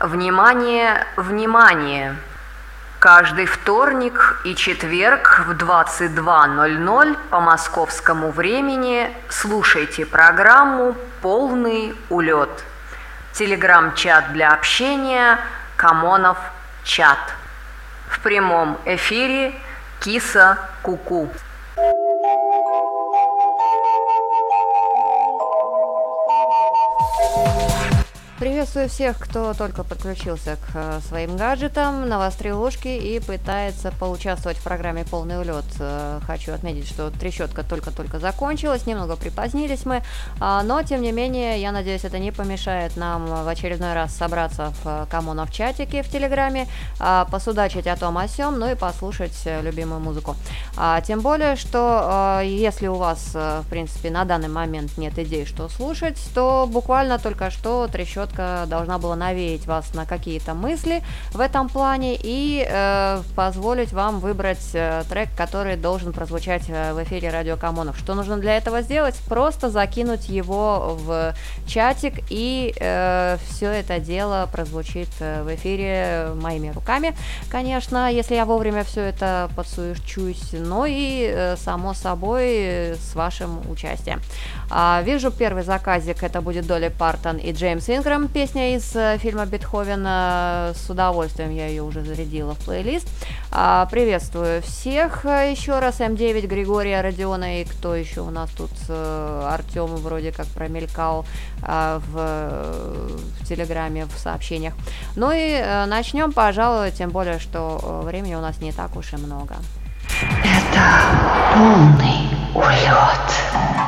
Внимание, внимание! Каждый вторник и четверг в 22.00 по московскому времени слушайте программу «Полный улет». Телеграм-чат для общения «Камонов чат». В прямом эфире «Киса Куку». -ку». Приветствую всех, кто только подключился к э, своим гаджетам, навострил ушки и пытается поучаствовать в программе «Полный улет». Э, хочу отметить, что трещотка только-только закончилась, немного припозднились мы, а, но, тем не менее, я надеюсь, это не помешает нам в очередной раз собраться в э, коммунов чатике в Телеграме, а, посудачить о том о сём, ну и послушать любимую музыку. А, тем более, что если у вас, в принципе, на данный момент нет идей, что слушать, то буквально только что трещотка четко должна была навеять вас на какие-то мысли в этом плане и э, позволить вам выбрать э, трек, который должен прозвучать э, в эфире Радио Камонов. Что нужно для этого сделать? Просто закинуть его в чатик и э, все это дело прозвучит э, в эфире моими руками, конечно, если я вовремя все это подсуечусь, но и э, само собой с вашим участием. А, вижу первый заказик, это будет Долли Партон и Джеймс Ингрэм, песня из э, фильма Бетховена. С удовольствием я ее уже зарядила в плейлист. А, приветствую всех э, еще раз. М9, Григория, Родиона и кто еще у нас тут? Э, Артем вроде как промелькал а, в, в Телеграме, в сообщениях. Ну и начнем, пожалуй, тем более, что времени у нас не так уж и много. Это полный улет.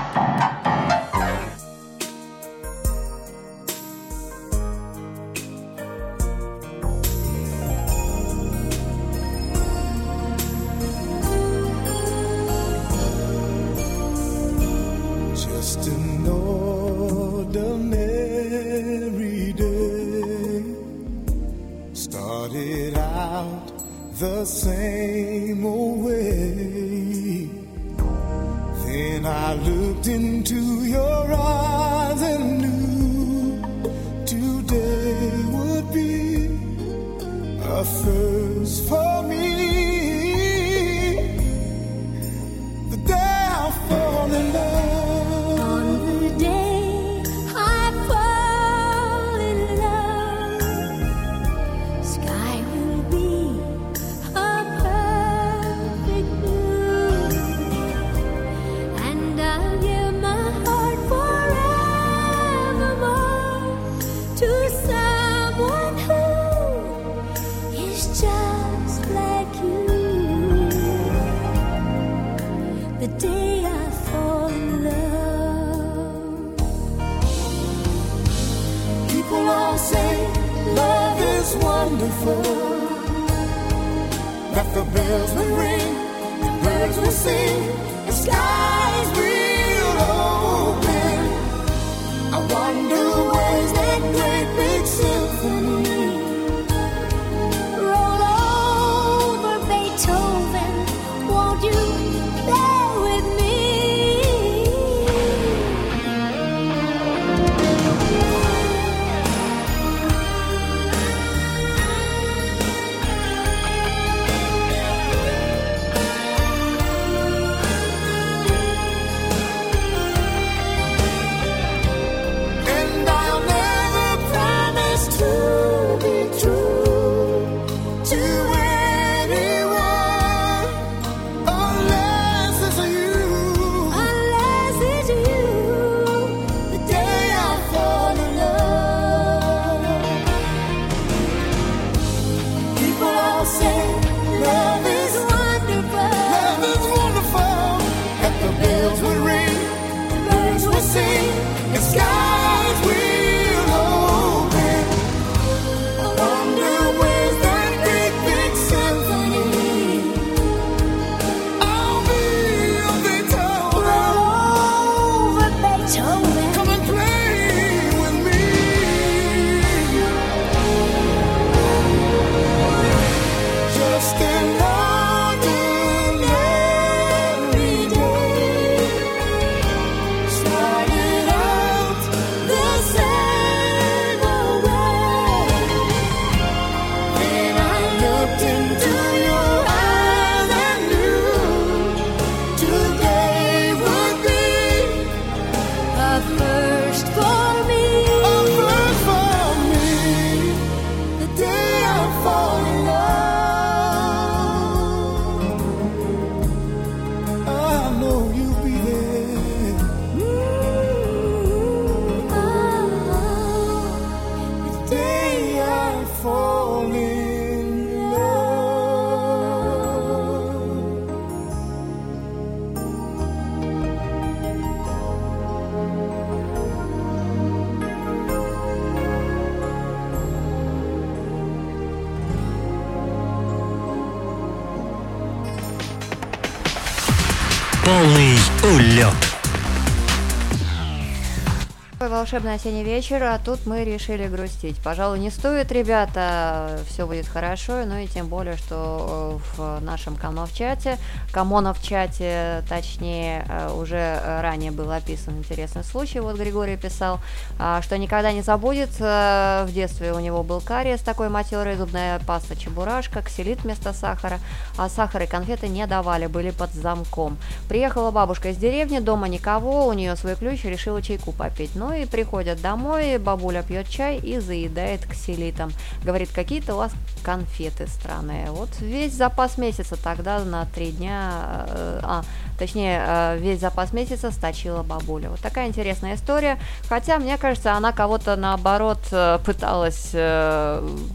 Волшебный осенний вечер, а тут мы решили грустить. Пожалуй, не стоит, ребята, все будет хорошо, ну и тем более, что э, в нашем канал-чате, камонов-чате, точнее, э, уже ранее был описан интересный случай, вот Григорий писал, а, что никогда не забудет, э, в детстве у него был кариес такой матерый, зубная паста чебурашка, ксилит вместо сахара, а сахар и конфеты не давали, были под замком. Приехала бабушка из деревни, дома никого, у нее свой ключ, решила чайку попить. Ну и приходят домой, бабуля пьет чай и заедает ксилитом. Говорит, какие-то у вас конфеты странные. Вот весь запас месяца тогда на три дня, э, а, точнее, э, весь запас месяца сточила бабуля. Вот такая интересная история. Хотя, мне кажется, она кого-то наоборот э, пыталась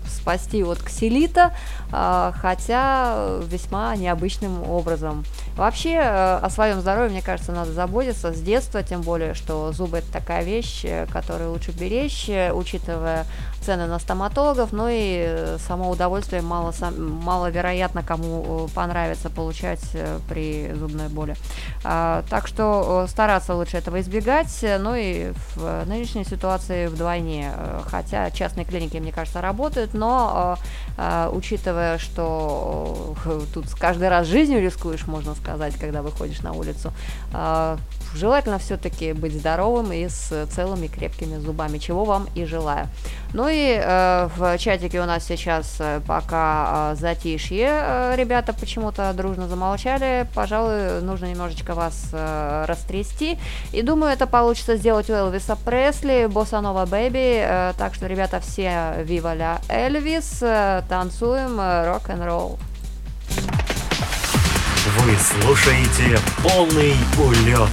спасти от ксилита, хотя весьма необычным образом. Вообще, о своем здоровье, мне кажется, надо заботиться с детства, тем более, что зубы это такая вещь, которую лучше беречь, учитывая цены на стоматологов, но и э, само удовольствие мало, маловероятно кому э, понравится получать э, при зубной боли. А, так что стараться лучше этого избегать, ну и в нынешней ситуации вдвойне, хотя частные клиники, мне кажется, работают, но учитывая, что тут каждый раз жизнью рискуешь, можно сказать, когда выходишь на улицу, желательно все-таки быть здоровым и с целыми крепкими зубами, чего вам и желаю. Ну и э, в чатике у нас сейчас э, пока э, затишье, э, ребята почему-то дружно замолчали, пожалуй, нужно немножечко вас э, растрясти, и думаю, это получится сделать у Элвиса Пресли, Босса Нова Бэби, э, так что, ребята, все Вива ля Элвис, э, танцуем э, рок-н-ролл. Вы слушаете полный улет.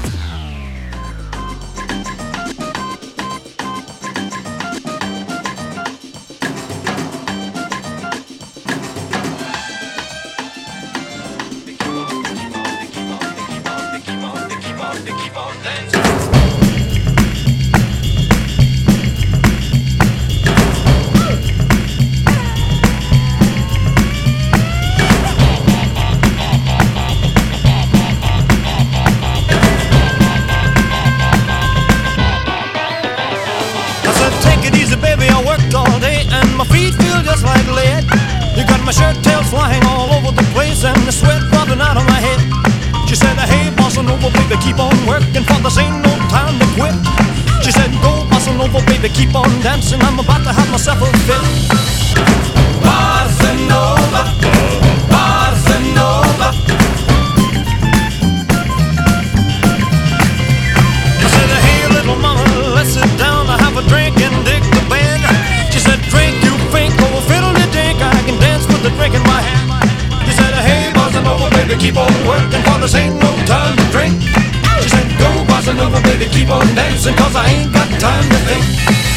begging for this ain't no time to quit. She said, Go, bossa nova, baby, keep on dancing. I'm about to have myself a fit. Said, Hey, little mama, let's sit down. Have a drink and dig the. She said, Drink, you oh, dink. I can dance with the said, Hey, baby, keep on working for this ain't baby, keep on dancing, cause I ain't got time to think.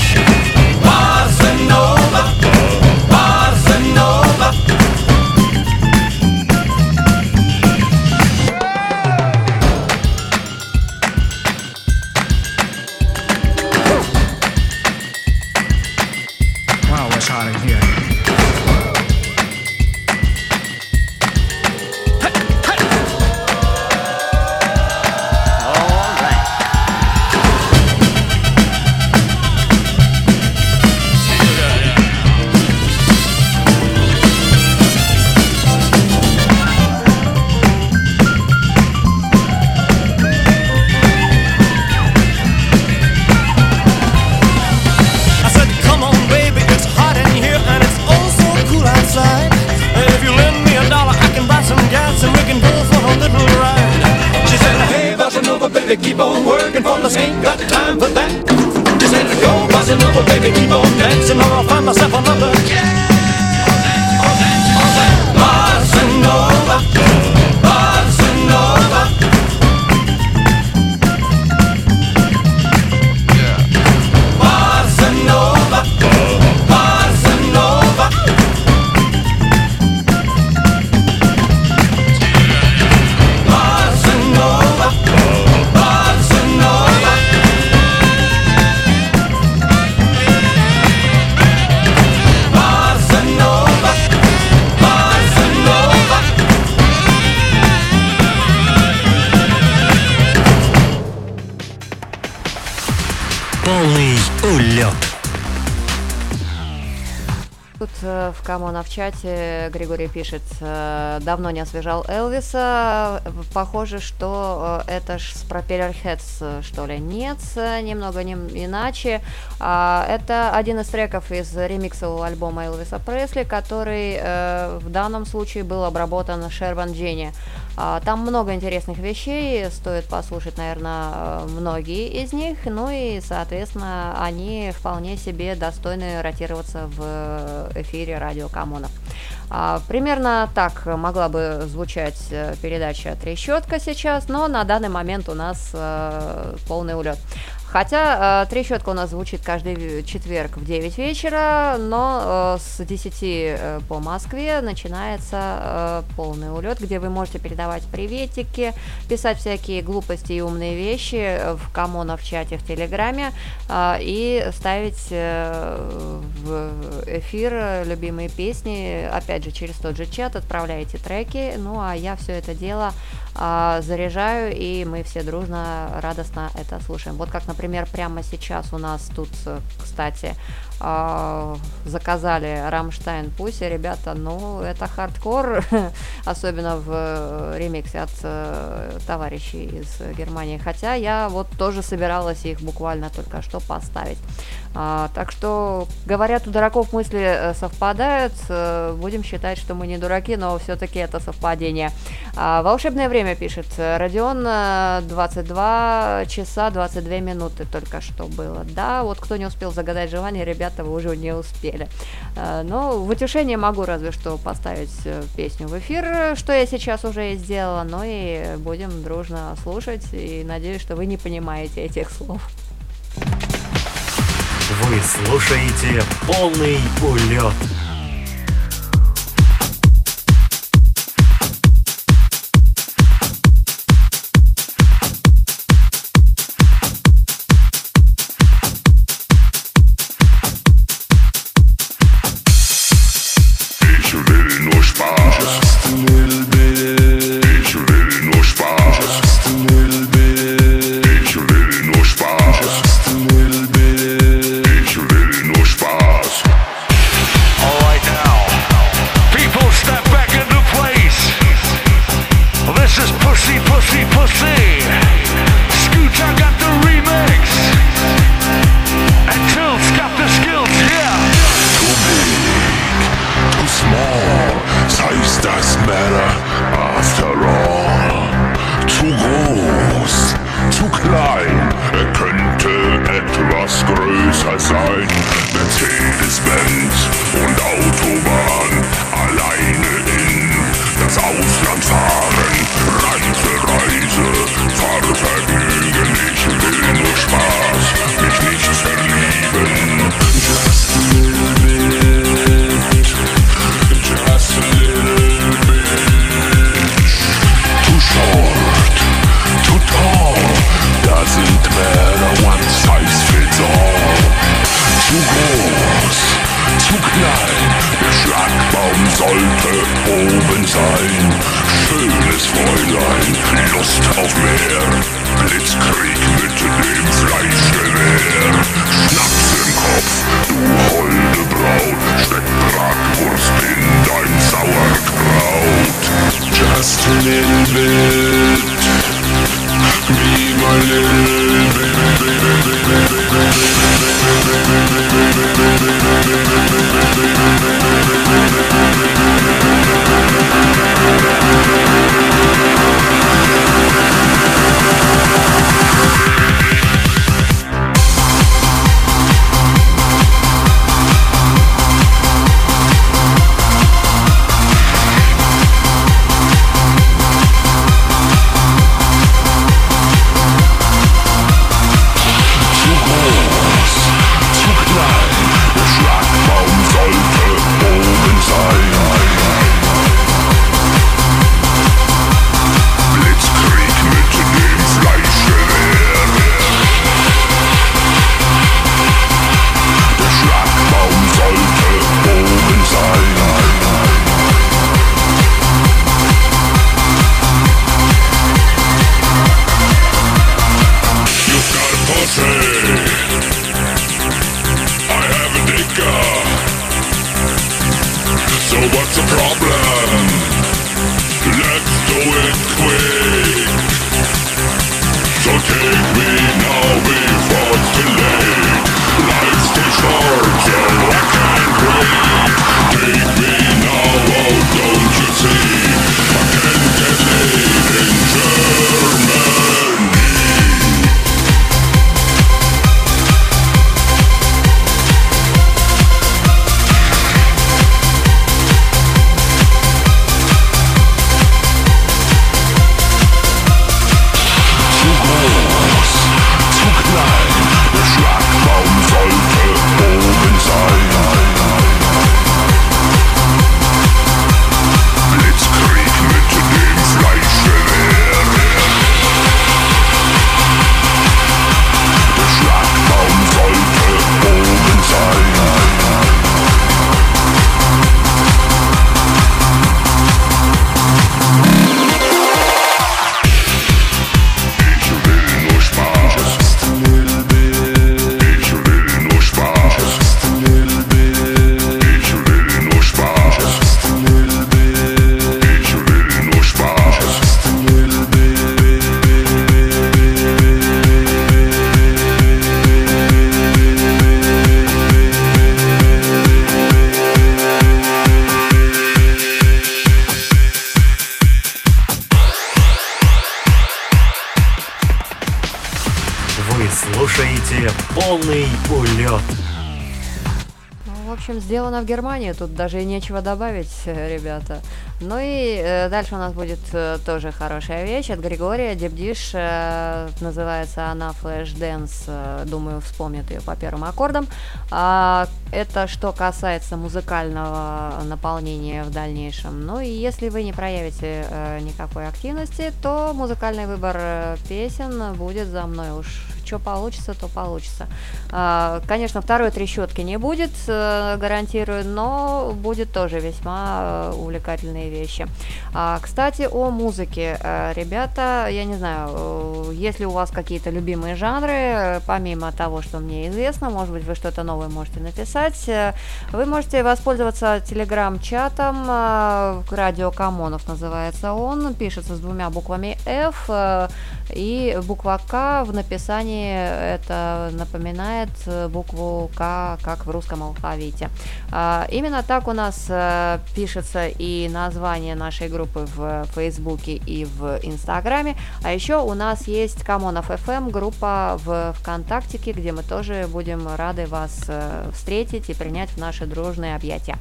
Э, в чате Григорий пишет, э, давно не освежал Элвиса, похоже, что э, это ж с Propeller Heads, что ли. Нет, немного не, иначе. А, это один из треков из ремиксового альбома Элвиса Пресли, который в данном случае был обработан Шерван Дженни. А, там много интересных вещей, стоит послушать, наверное, многие из них, ну и, соответственно, они вполне себе достойны ротироваться в эфире радио Камона. А, примерно так могла бы звучать э, передача «Трещотка» сейчас, но на данный момент у нас э, полный улет. Хотя э, трещотка у нас звучит каждый четверг в 9 вечера, но э, с 10 э, по Москве начинается э, полный улет, где вы можете передавать приветики, писать всякие глупости и умные вещи в Камона в чате в Телеграме э, и ставить э, в эфир любимые песни, опять же, через тот же чат отправляете треки, ну а я все это дело заряжаю, и мы все дружно, радостно это слушаем. Вот как, например, прямо сейчас у нас тут, кстати, э, заказали Rammstein Pussy, ребята, ну, это хардкор, особенно в ремиксе от э, товарищей из Германии, хотя я вот тоже собиралась их буквально только что поставить. А, так что, говорят, у дураков мысли э, совпадают, э, будем считать, что мы не дураки, но все-таки это совпадение. А, волшебное время пишет Родион, 22 часа 22 минуты только что было. Да, вот кто не успел загадать желание, ребята, вы уже не успели. А, но в утешение могу разве что поставить э, песню в эфир, что я сейчас уже и сделала, но и будем дружно слушать, и надеюсь, что вы не понимаете этих слов. Вы слушаете полный улет. В Германии, тут даже и нечего добавить, ребята. Ну и э, дальше у нас будет э, тоже хорошая вещь от Григория Дебдиш, э, называется она Flash Dance, э, думаю, вспомнит ее по первым аккордам. А, это что касается музыкального наполнения в дальнейшем. Ну и если вы не проявите э, никакой активности, то музыкальный выбор э, песен будет за мной уж что получится, то получится. А, конечно, второй трещотки не будет, э, гарантирую, но будет тоже весьма э, увлекательные вещи. А, кстати, о музыке. Э, ребята, я не знаю, если у вас какие-то любимые жанры, помимо того, что мне известно, может быть, вы что-то новое можете написать, вы можете воспользоваться телеграм-чатом «Радио Камонов» называется он, пишется с двумя буквами F, и буква К в написании это напоминает букву К, как в русском алфавите. А, именно так у нас э, пишется и название нашей группы в Фейсбуке и в Инстаграме. А еще у нас есть Камонов FM группа в ВКонтактике, где мы тоже будем рады вас э, встретить и принять в наши дружные объятия.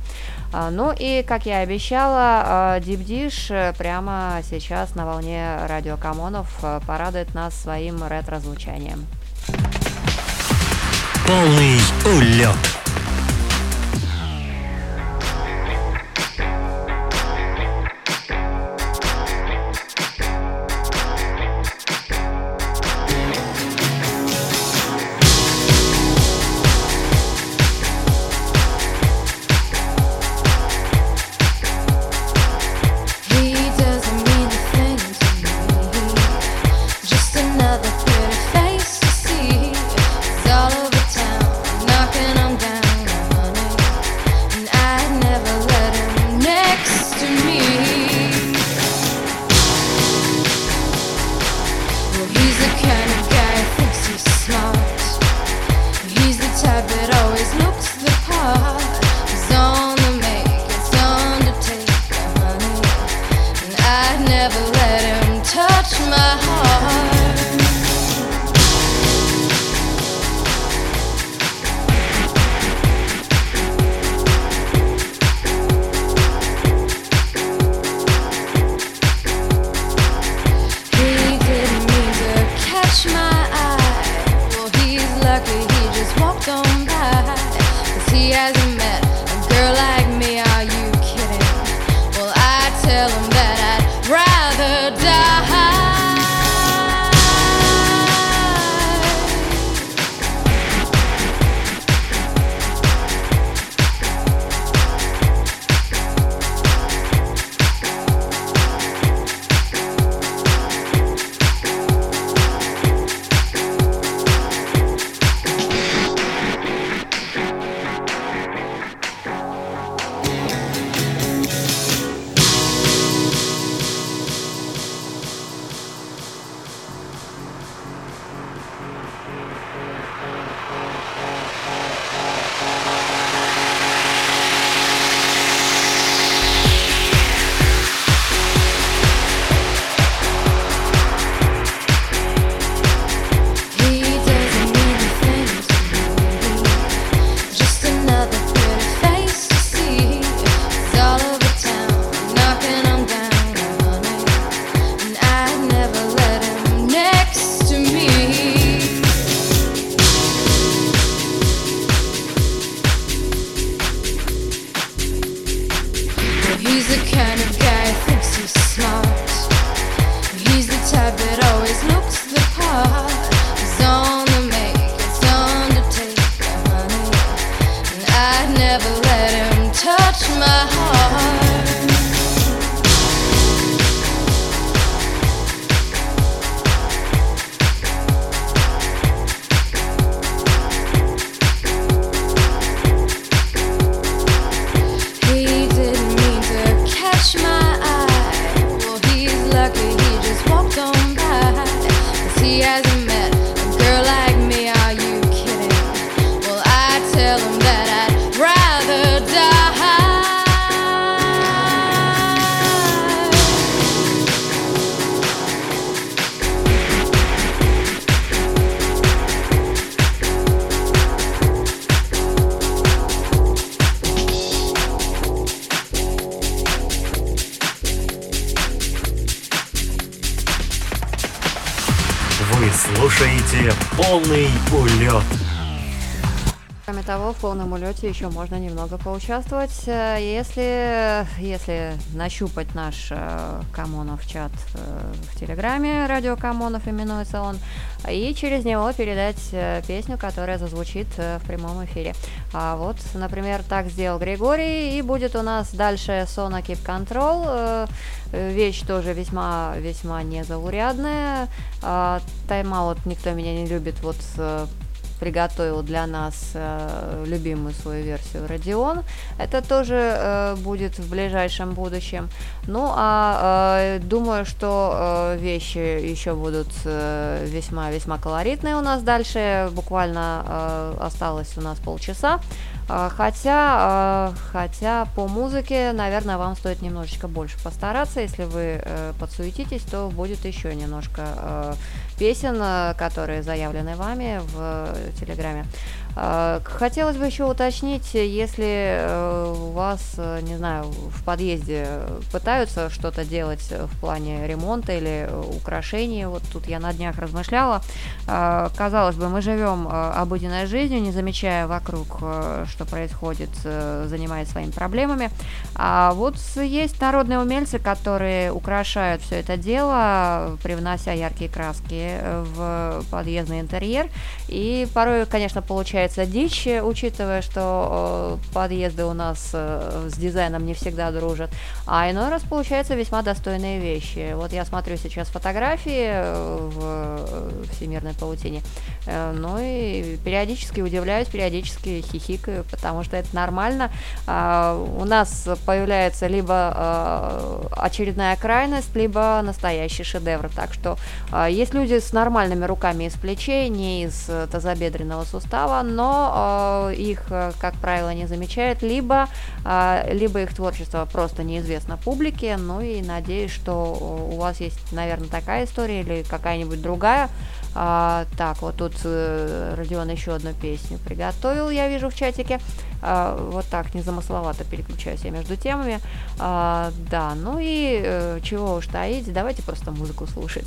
А, ну и, как я обещала, Дипдиш э, прямо сейчас на волне радио Камонов порадует нас своим ретро-звучанием. Полный улет. Полном улете еще можно немного поучаствовать, э, если, если нащупать наш э, Камонов чат э, в Телеграме, Радио Камонов именуется он, и через него передать песню, которая зазвучит в прямом эфире. А вот, например, так сделал Григорий, и будет у нас дальше Sona Keep Control, вещь тоже весьма, весьма незаурядная. Тайм-аут никто меня не любит, вот приготовил для нас э, любимую свою версию Radeon. Это тоже э, будет в ближайшем будущем. Ну, а э, думаю, что э, вещи еще будут весьма-весьма э, колоритные у нас дальше. Буквально э, осталось у нас полчаса. Э, хотя, э, хотя по музыке, наверное, вам стоит немножечко больше постараться. Если вы э, подсуетитесь, то будет еще немножко э, песен, э, которые заявлены вами в э, Телеграме. Э, хотелось бы еще уточнить, если у вас, не знаю, в подъезде пытаются что-то делать в плане ремонта или украшений, вот тут я на днях размышляла, казалось бы, мы живем обыденной жизнью, не замечая вокруг, что происходит, занимаясь своими проблемами, а вот есть народные умельцы, которые украшают все это дело, привнося яркие краски в подъездный интерьер. И порой, конечно, получается дичь, учитывая, что э, подъезды у нас э, с дизайном не всегда дружат. А иной раз получаются весьма достойные вещи. Вот я смотрю сейчас фотографии э, в всемирной паутине, ну и периодически удивляюсь, периодически хихикаю, потому что это нормально. А, у нас появляется либо очередная крайность, либо настоящий шедевр. Так что есть люди с нормальными руками из плечей, не из тазобедренного сустава, но э, их, э, как правило, не замечают, либо, э, либо их творчество просто неизвестно публике, ну и надеюсь, что у вас есть, наверное, такая история или какая-нибудь другая. Так, вот тут Родион еще одну песню приготовил, я вижу в чатике. Вот так, незамысловато переключаюсь я между темами. Да, ну и чего уж таить, давайте просто музыку слушать.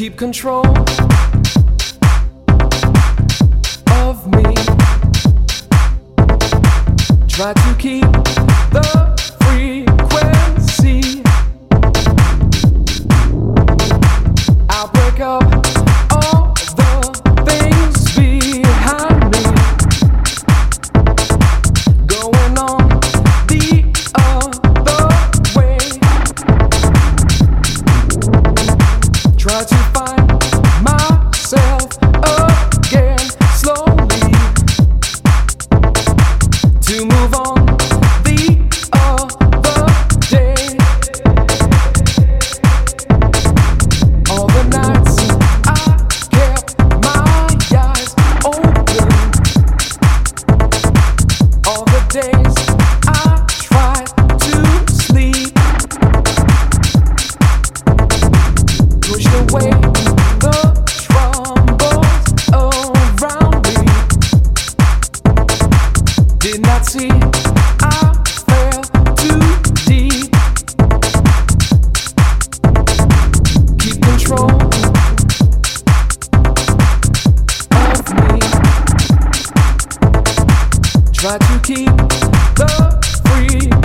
Keep control of me. Try to keep the that you keep the free.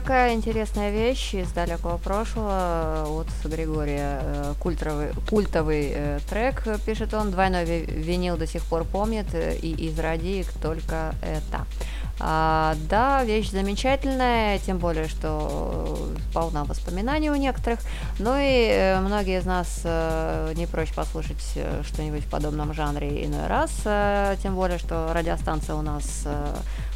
Такая интересная вещь из далекого прошлого от Григория. Э, Культовый, культовый э, трек, пишет он, двойной ви- винил до сих пор помнит, э, и из радиек только это. А, да, вещь замечательная, тем более, что полна воспоминаний у некоторых. Ну и многие из нас не прочь послушать что-нибудь в подобном жанре иной раз, тем более, что радиостанция у нас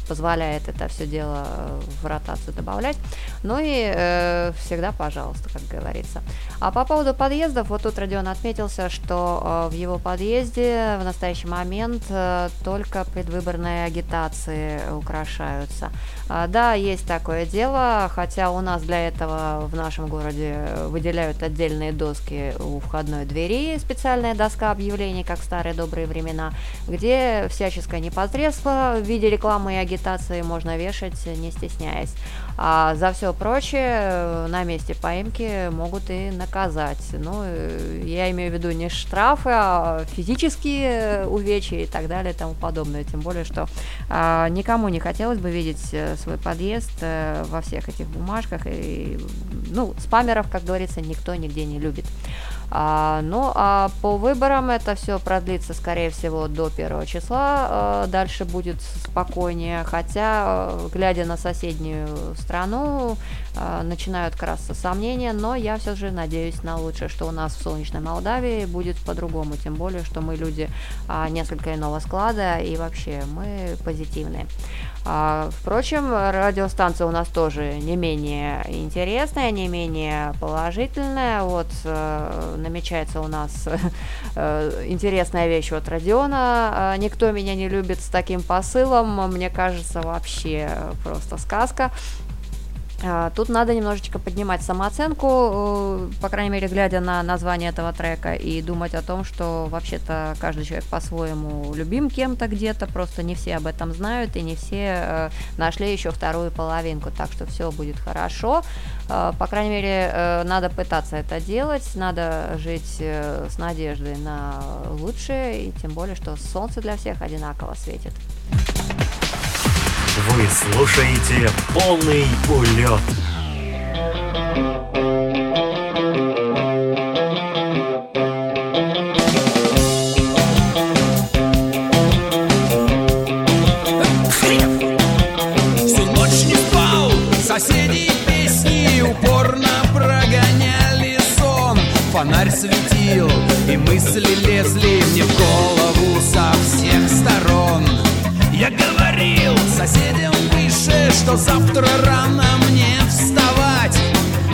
позволяет это все дело э, в ротацию добавлять. Ну и э, всегда пожалуйста, как говорится. А по поводу подъездов, вот тут Родион отметился, что э, в его подъезде в настоящий момент э, только предвыборные агитации украшаются. А, да, есть такое дело, хотя у нас для этого в нашем городе выделяют отдельные доски у входной двери, специальная доска объявлений, как в старые добрые времена, где всяческое непосредство в виде рекламы и агитации можно вешать, не стесняясь. А за все прочее э, на месте поимки могут и наказать. Ну, э, я имею в виду не штрафы, а физические увечья и так далее и тому подобное. Тем более, что а, никому не хотелось бы видеть э, свой подъезд э, во всех этих бумажках. И, ну, спамеров, как говорится, никто нигде не любит. А, ну, а по выборам это все продлится, скорее всего, до первого числа. А, дальше будет спокойнее. Хотя, э, глядя на соседнюю страну, начинают красться сомнения, но я все же надеюсь на лучшее, что у нас в солнечной Молдавии будет по-другому. Тем более, что мы люди а, несколько иного склада и вообще мы позитивные. А, впрочем, радиостанция у нас тоже не менее интересная, не менее положительная. Вот э, намечается у нас э, интересная вещь от Родиона. Э, Никто меня не любит с таким посылом. Мне кажется, вообще просто сказка. А, Тут надо немножечко поднимать самооценку, э, по крайней мере, глядя на название этого трека, и думать о том, что вообще-то каждый человек по-своему любим кем-то где-то, просто не все об этом знают, и не все э, нашли еще вторую половинку, так что все будет хорошо. Э, По крайней мере, надо пытаться это делать, надо жить с надеждой на лучшее, и тем более, что солнце для всех одинаково светит. Вы слушаете полный улет. Соседи песни упорно прогоняли сон. Фонарь светил, и мысли лезли мне в голову со всех сторон. Я говорил. Соседям выше, что завтра рано мне вставать,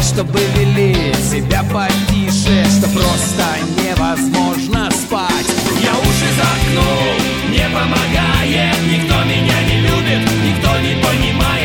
чтобы вели себя потише, что просто невозможно спать. Я уши заткнул, не помогает, никто меня не любит, никто не понимает,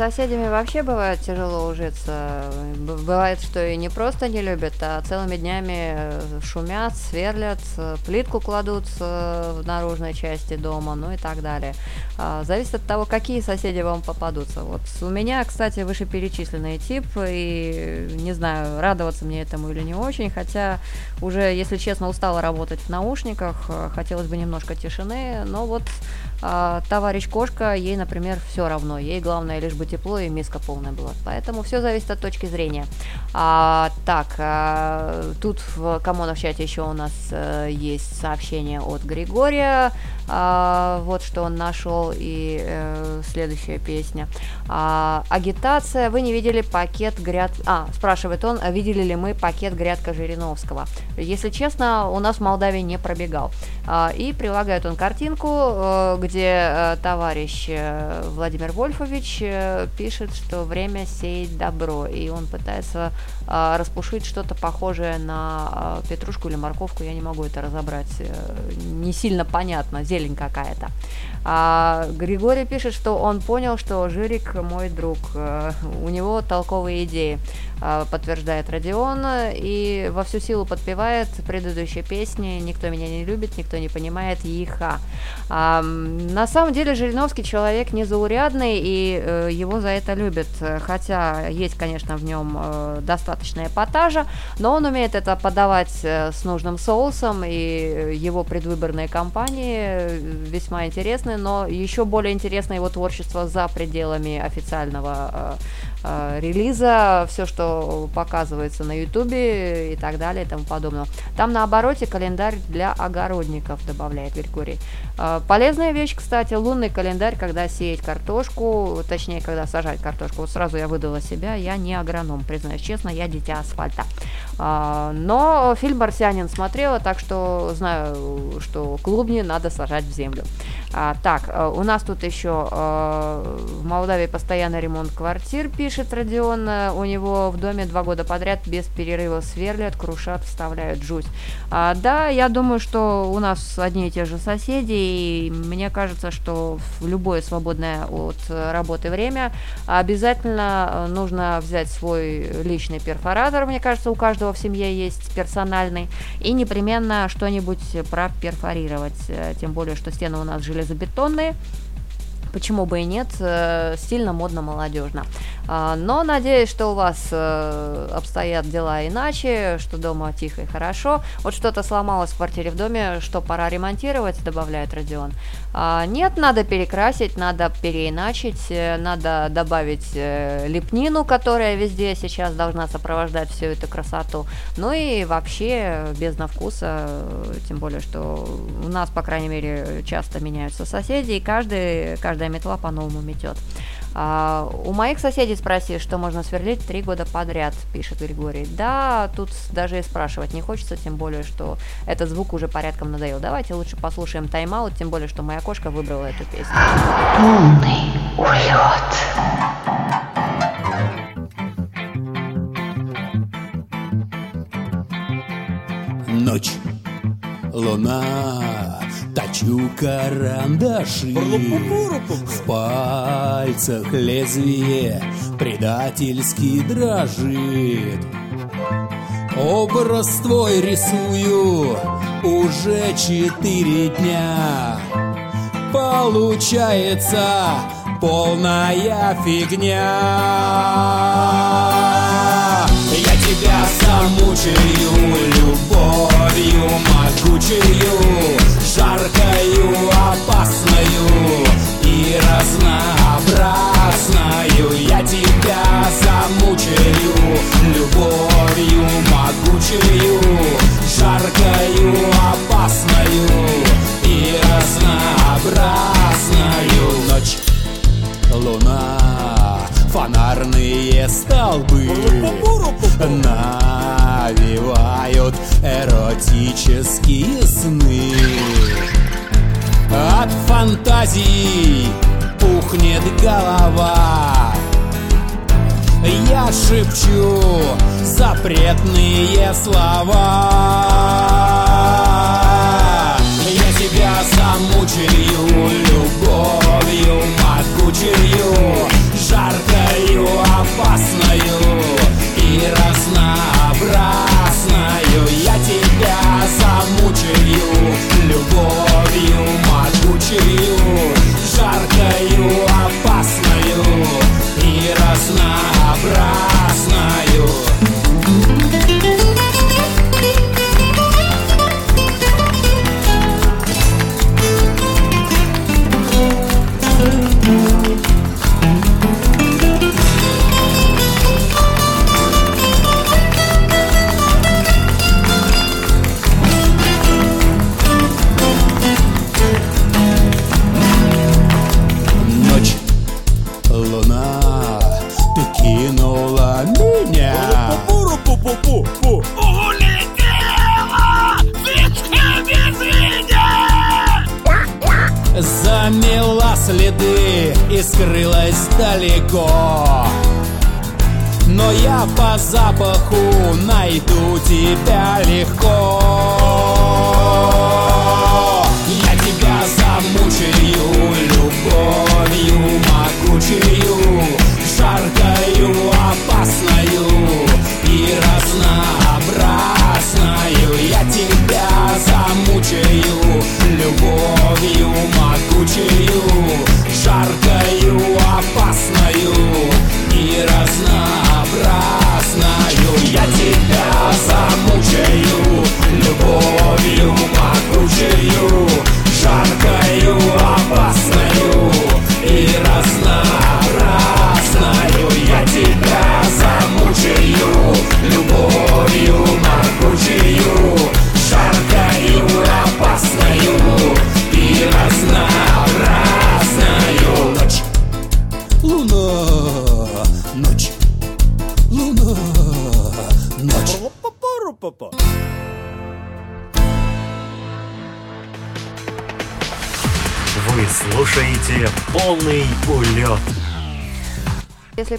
соседями вообще бывает тяжело ужиться. Бывает, что и не просто не любят, а целыми днями э, шумят, сверлят, э, плитку кладут э, в наружной части дома, ну и так далее. А, зависит от того, какие соседи вам попадутся. Вот у меня, кстати, вышеперечисленный тип, и не знаю, радоваться мне этому или не очень, хотя уже, если честно, устала работать в наушниках, хотелось бы немножко тишины, но вот а, товарищ кошка, ей, например, все равно. Ей главное лишь бы тепло и миска полная была. Поэтому все зависит от точки зрения. А, так, а, тут в Камона в чате еще у нас а, есть сообщение от Григория. А, вот что он нашел и а, следующая песня. А, агитация. Вы не видели пакет гряд... А, спрашивает он, видели ли мы пакет грядка Жириновского? Если честно, у нас в Молдавии не пробегал. А, и прилагает он картинку, а, где э, товарищ э, Владимир Вольфович э, пишет, что время сеять добро, и он пытается распушить что-то похожее на петрушку или морковку, я не могу это разобрать, не сильно понятно, зелень какая-то. А Григорий пишет, что он понял, что Жирик мой друг, у него толковые идеи. А, подтверждает Родион, и во всю силу подпевает предыдущие песни «Никто меня не любит, никто не понимает, еха». А, на самом деле Жириновский человек незаурядный, и э, его за это любят, хотя есть, конечно, в нем э, достаточно эпатажа, но он умеет это подавать э, с нужным соусом, и его предвыборные кампании весьма интересны, но еще более интересно его творчество за пределами официального э, релиза, все, что показывается на ютубе и так далее и тому подобное. Там на обороте календарь для огородников, добавляет Григорий. Э, полезная вещь, кстати, лунный календарь, когда сеять картошку, точнее, когда сажать картошку. Вот сразу я выдала себя, я не агроном, признаюсь честно, я дитя асфальта. Э, но фильм «Марсианин» смотрела, так что знаю, что клубни надо сажать в землю. А, так, э, у нас тут еще э, в Молдавии постоянный ремонт квартир, пишет Родион. У него в доме два года подряд без перерыва сверлят, крушат, вставляют жуть. А, да, я думаю, что у нас одни и те же соседи, и мне кажется, что в любое свободное от работы время обязательно нужно взять свой личный перфоратор, мне кажется, у каждого в семье есть персональный, и непременно что-нибудь проперфорировать, э, тем более, что стены у нас жили железобетонные. Почему бы и нет, э, стильно, модно, молодежно. А, но надеюсь, что у вас э, обстоят дела иначе, что дома тихо и хорошо. Вот что-то сломалось в квартире в доме, что пора ремонтировать, добавляет Родион. А, нет, надо перекрасить, надо переиначить, э, надо добавить лепнину, которая везде сейчас должна сопровождать всю эту красоту. Ну и вообще без вкуса, тем более, что у нас, по крайней мере, часто меняются соседи, и каждый каждая метла по-новому метет. А, у моих соседей спроси, что можно сверлить три года подряд, пишет Григорий. Да, тут даже и спрашивать не хочется, тем более, что этот звук уже порядком надоел. Давайте лучше послушаем тайм-аут, тем более, что моя кошка выбрала эту песню. Полный улет. Ночь, луна, Точу карандаши В пальцах лезвие предательски дрожит. Образ твой рисую уже четыре дня. Получается полная фигня. Я тебя замучаю любовью могучую Жаркою, опасною и разнообразною Я тебя замучаю любовью могучую Жаркою, опасною и разнообразною Ночь, луна, фонарные столбы навевают эротические сны. От фантазии пухнет голова. Я шепчу запретные слова. Я тебя замучаю любовью могучею Жаркою, опасною и разнообразною Я тебя замучаю любовью могучую Жаркою, опасною. И разнообразною скрылась далеко. Но я по запаху найду тебя легко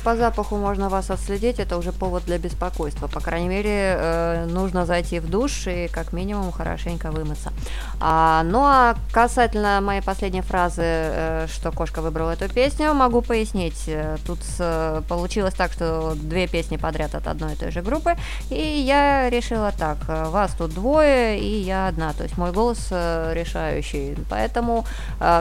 по запаху можно вас отследить, это уже повод для беспокойства. По крайней мере, э, нужно зайти в душ и как минимум хорошенько вымыться. А, ну а касательно моей последней фразы, э, что кошка выбрала эту песню, могу пояснить. Э, Тут получилось так, что две песни подряд от одной и той же группы, и я решила так, э, вас тут двое, и я одна, то есть мой голос решающий. Поэтому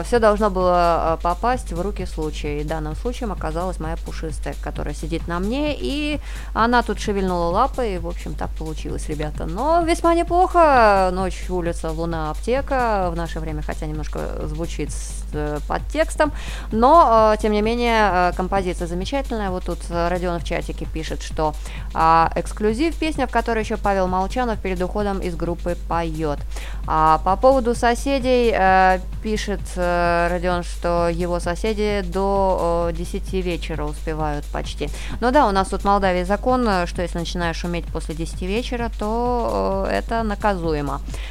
все должно было попасть в руки случая. И данным случаем оказалась моя пушистая, которая сидит на мне, и она тут шевельнула лапой, и, в общем, так получилось, ребята. Но весьма неплохо. Ночь, улица, луна, аптека в наше время, хотя немножко звучит с э, подтекстом, но, э, тем не менее, э, композиция замечательная. Вот тут э, Родион в чатике пишет, что а, эксклюзив песня, в которой еще Павел Молчанов перед уходом из группы поет. А по поводу соседей э, пишет э, Родион, что его соседи до э, 10 вечера успевают почти. Ну да, у нас тут в Молдавии закон, э, что если начинаешь шуметь после 10 вечера, то э, это наказуемо.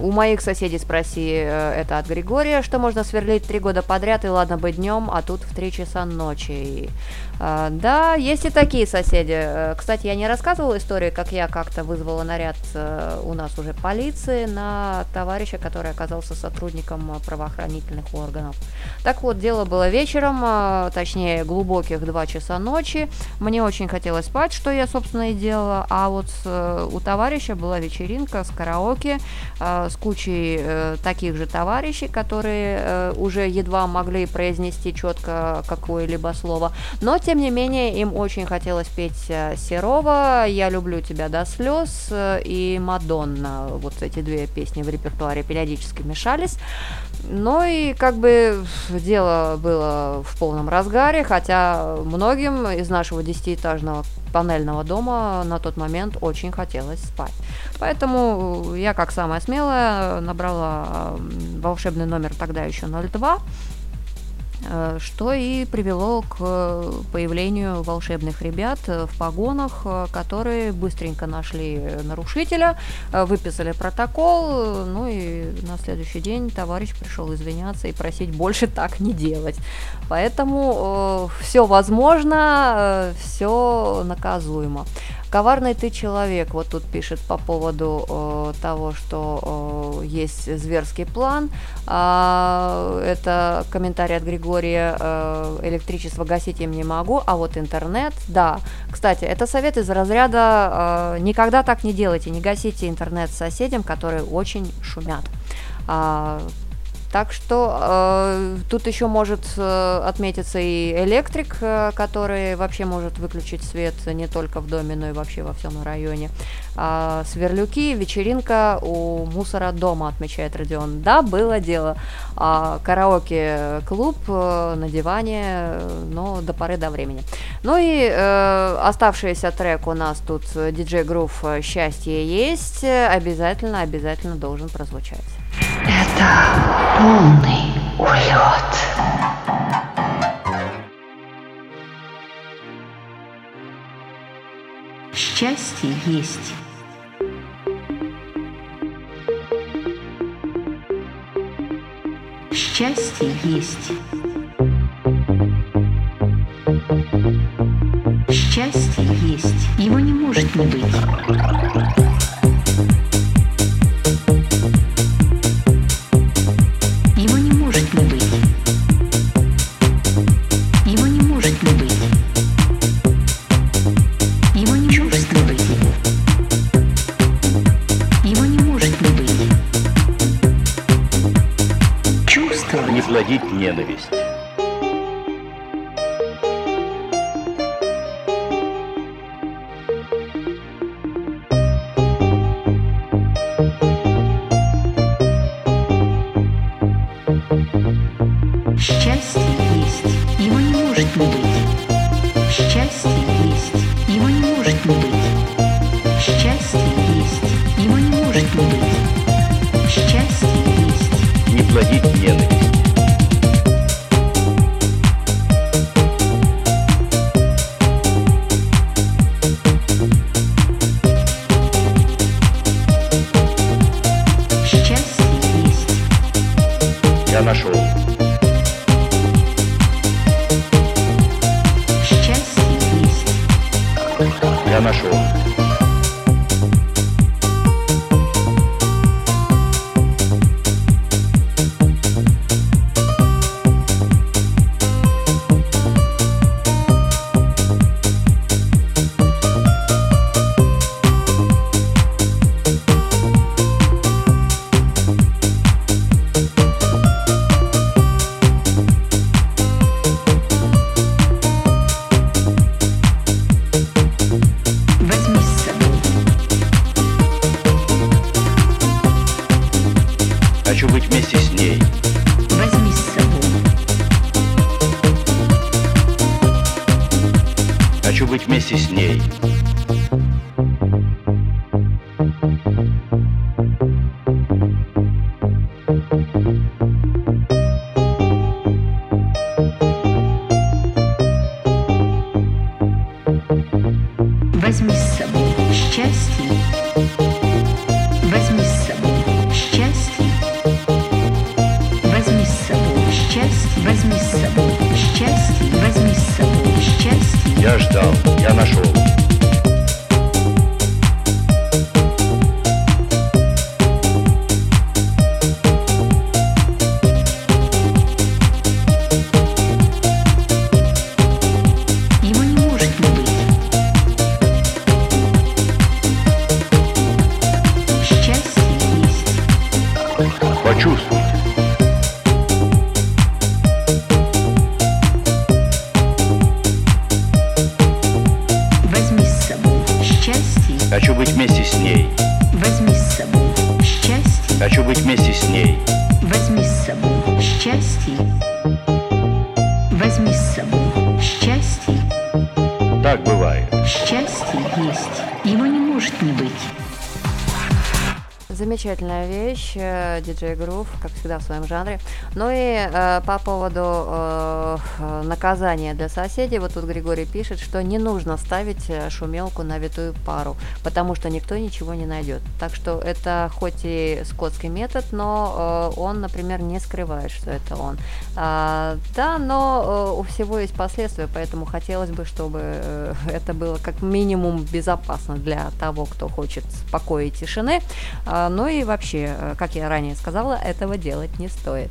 у моих соседей спроси, э, это от Григория, что можно сверлить три года подряд, и ладно бы днем, а тут в три часа ночи. И, э, да, есть и такие соседи. Э, Кстати, я не рассказывала историю, как я как-то вызвала наряд у нас уже полиции на товарища, который оказался сотрудником правоохранительных органов. Так вот, дело было вечером, точнее, глубоких два часа ночи. Мне очень хотелось спать, что я, собственно, и делала. А вот у товарища была вечеринка с караоке, с кучей э, таких же товарищей, которые э, уже едва могли произнести четко какое-либо слово. Но, тем не менее, им очень хотелось петь э, Серова «Я люблю тебя до слез» э, и «Мадонна». Вот эти две песни в репертуаре периодически мешались. Ну и как бы дело было в полном разгаре, хотя многим из нашего десятиэтажного панельного дома на тот момент очень хотелось спать. Поэтому я, как самая смелая, набрала волшебный номер тогда еще 02, э, что и привело к э, появлению волшебных ребят э, в погонах, э, которые быстренько нашли нарушителя, э, выписали протокол, э, ну и на следующий день товарищ пришел извиняться и просить больше так не делать. Поэтому все возможно, все наказуемо. Коварный ты человек, вот тут пишет по поводу э, того, что э, есть зверский план. А, это комментарий от Григория. Э, электричество гасить им не могу, а вот интернет, да. Кстати, это совет из разряда э, никогда так не делайте, не гасите интернет соседям, которые очень шумят. А, так что э, тут еще может э, отметиться и электрик, э, который вообще может выключить свет не только в доме, но и вообще во всем районе. А, сверлюки, вечеринка у мусора дома, отмечает Родион. Да, было дело. А, караоке-клуб э, на диване, э, но до поры до времени. Ну и э, оставшийся трек у нас тут э, диджей Грув «Счастье есть» обязательно, обязательно должен прозвучать. Это полный улет. Счастье есть. Счастье есть. Счастье есть. Его не может не быть. Ненависть. Хочу быть вместе с ней. Диджей Грув, как всегда в своем жанре. Ну и э, по поводу э, наказания для соседей, вот тут Григорий пишет, что не нужно ставить э, шумелку на витую пару, потому что никто ничего не найдет. Так что это хоть и скотский метод, но э, он, например, не скрывает, что это он. А, да, но э, у всего есть последствия, поэтому хотелось бы, чтобы э, это было как минимум безопасно для того, кто хочет покоя и тишины. А, ну и вообще, э, как я ранее сказала, этого делать не стоит.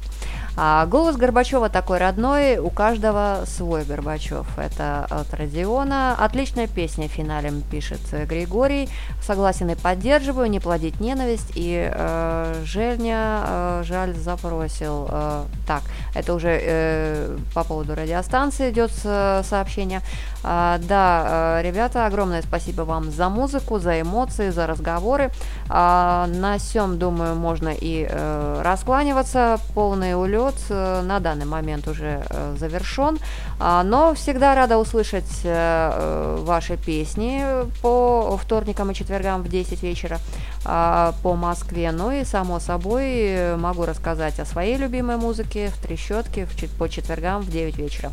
А голос Горбачева такой родной, у каждого свой Горбачев. Это от Родиона. Отличная песня финалем пишет Григорий. Согласен и поддерживаю, не плодить ненависть. И э, Женя, э, жаль, запросил. Э, так, это уже э, по поводу радиостанции идет э, сообщение. А, да, э, ребята, огромное спасибо вам за музыку, за эмоции, за разговоры. А, на сём, думаю, можно и э, раскланиваться. Полный улет э, на данный момент уже завершен. А, но всегда рада услышать ваши песни по вторникам и четвергам в 10 вечера. А, по Москве. Ну и, само собой, могу рассказать о своей любимой музыке в Трещотке по четвергам в 9 вечера.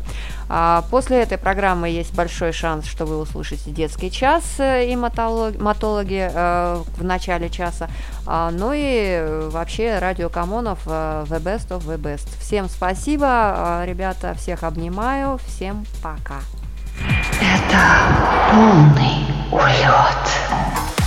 А, после этой программы есть большой шанс, что вы услышите детский час э, и мотолог- мотологи э, в начале часа. А, ну и э, вообще радио Камонов э, The Best of The Best. Всем спасибо, а, ребята, всех обнимаю, всем пока. Это полный улет.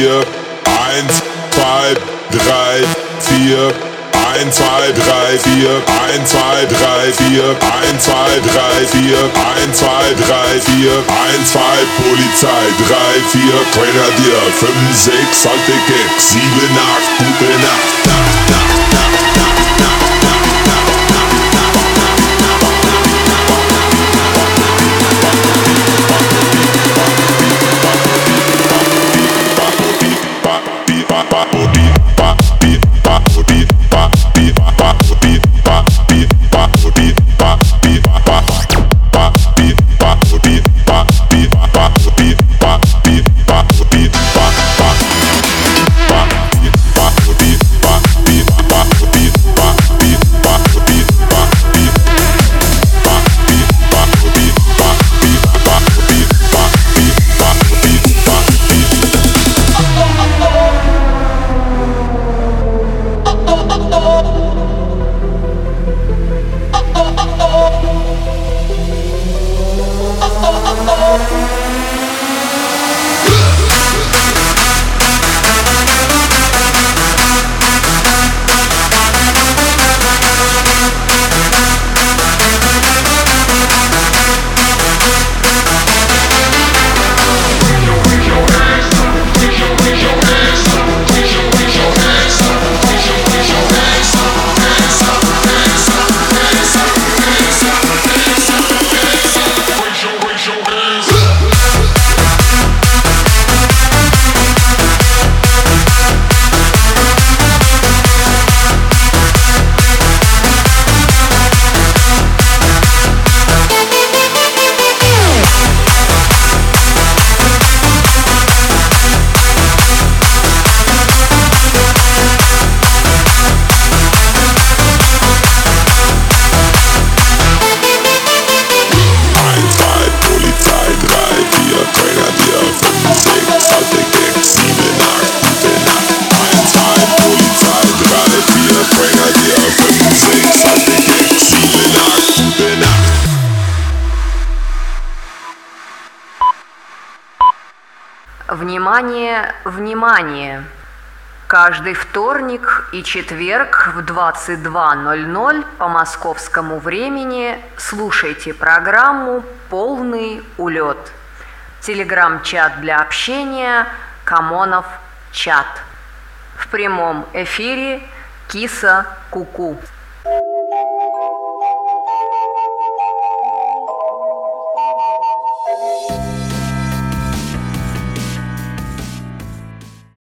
4, 1, 2, 3, 4, 1, 2, 3, 4, 1, 2, 3, 4, 1, 2, 3, 4, 1, 2, 3, 4, 1, 2, Polizei, 3, 4, Grenadier, 5, 6, alte Gag, 7, 8, gute Nacht. Внимание! Каждый вторник и четверг в 22.00 по московскому времени слушайте программу «Полный улет». Телеграм-чат для общения «Камонов чат». В прямом эфире «Киса Куку». -ку».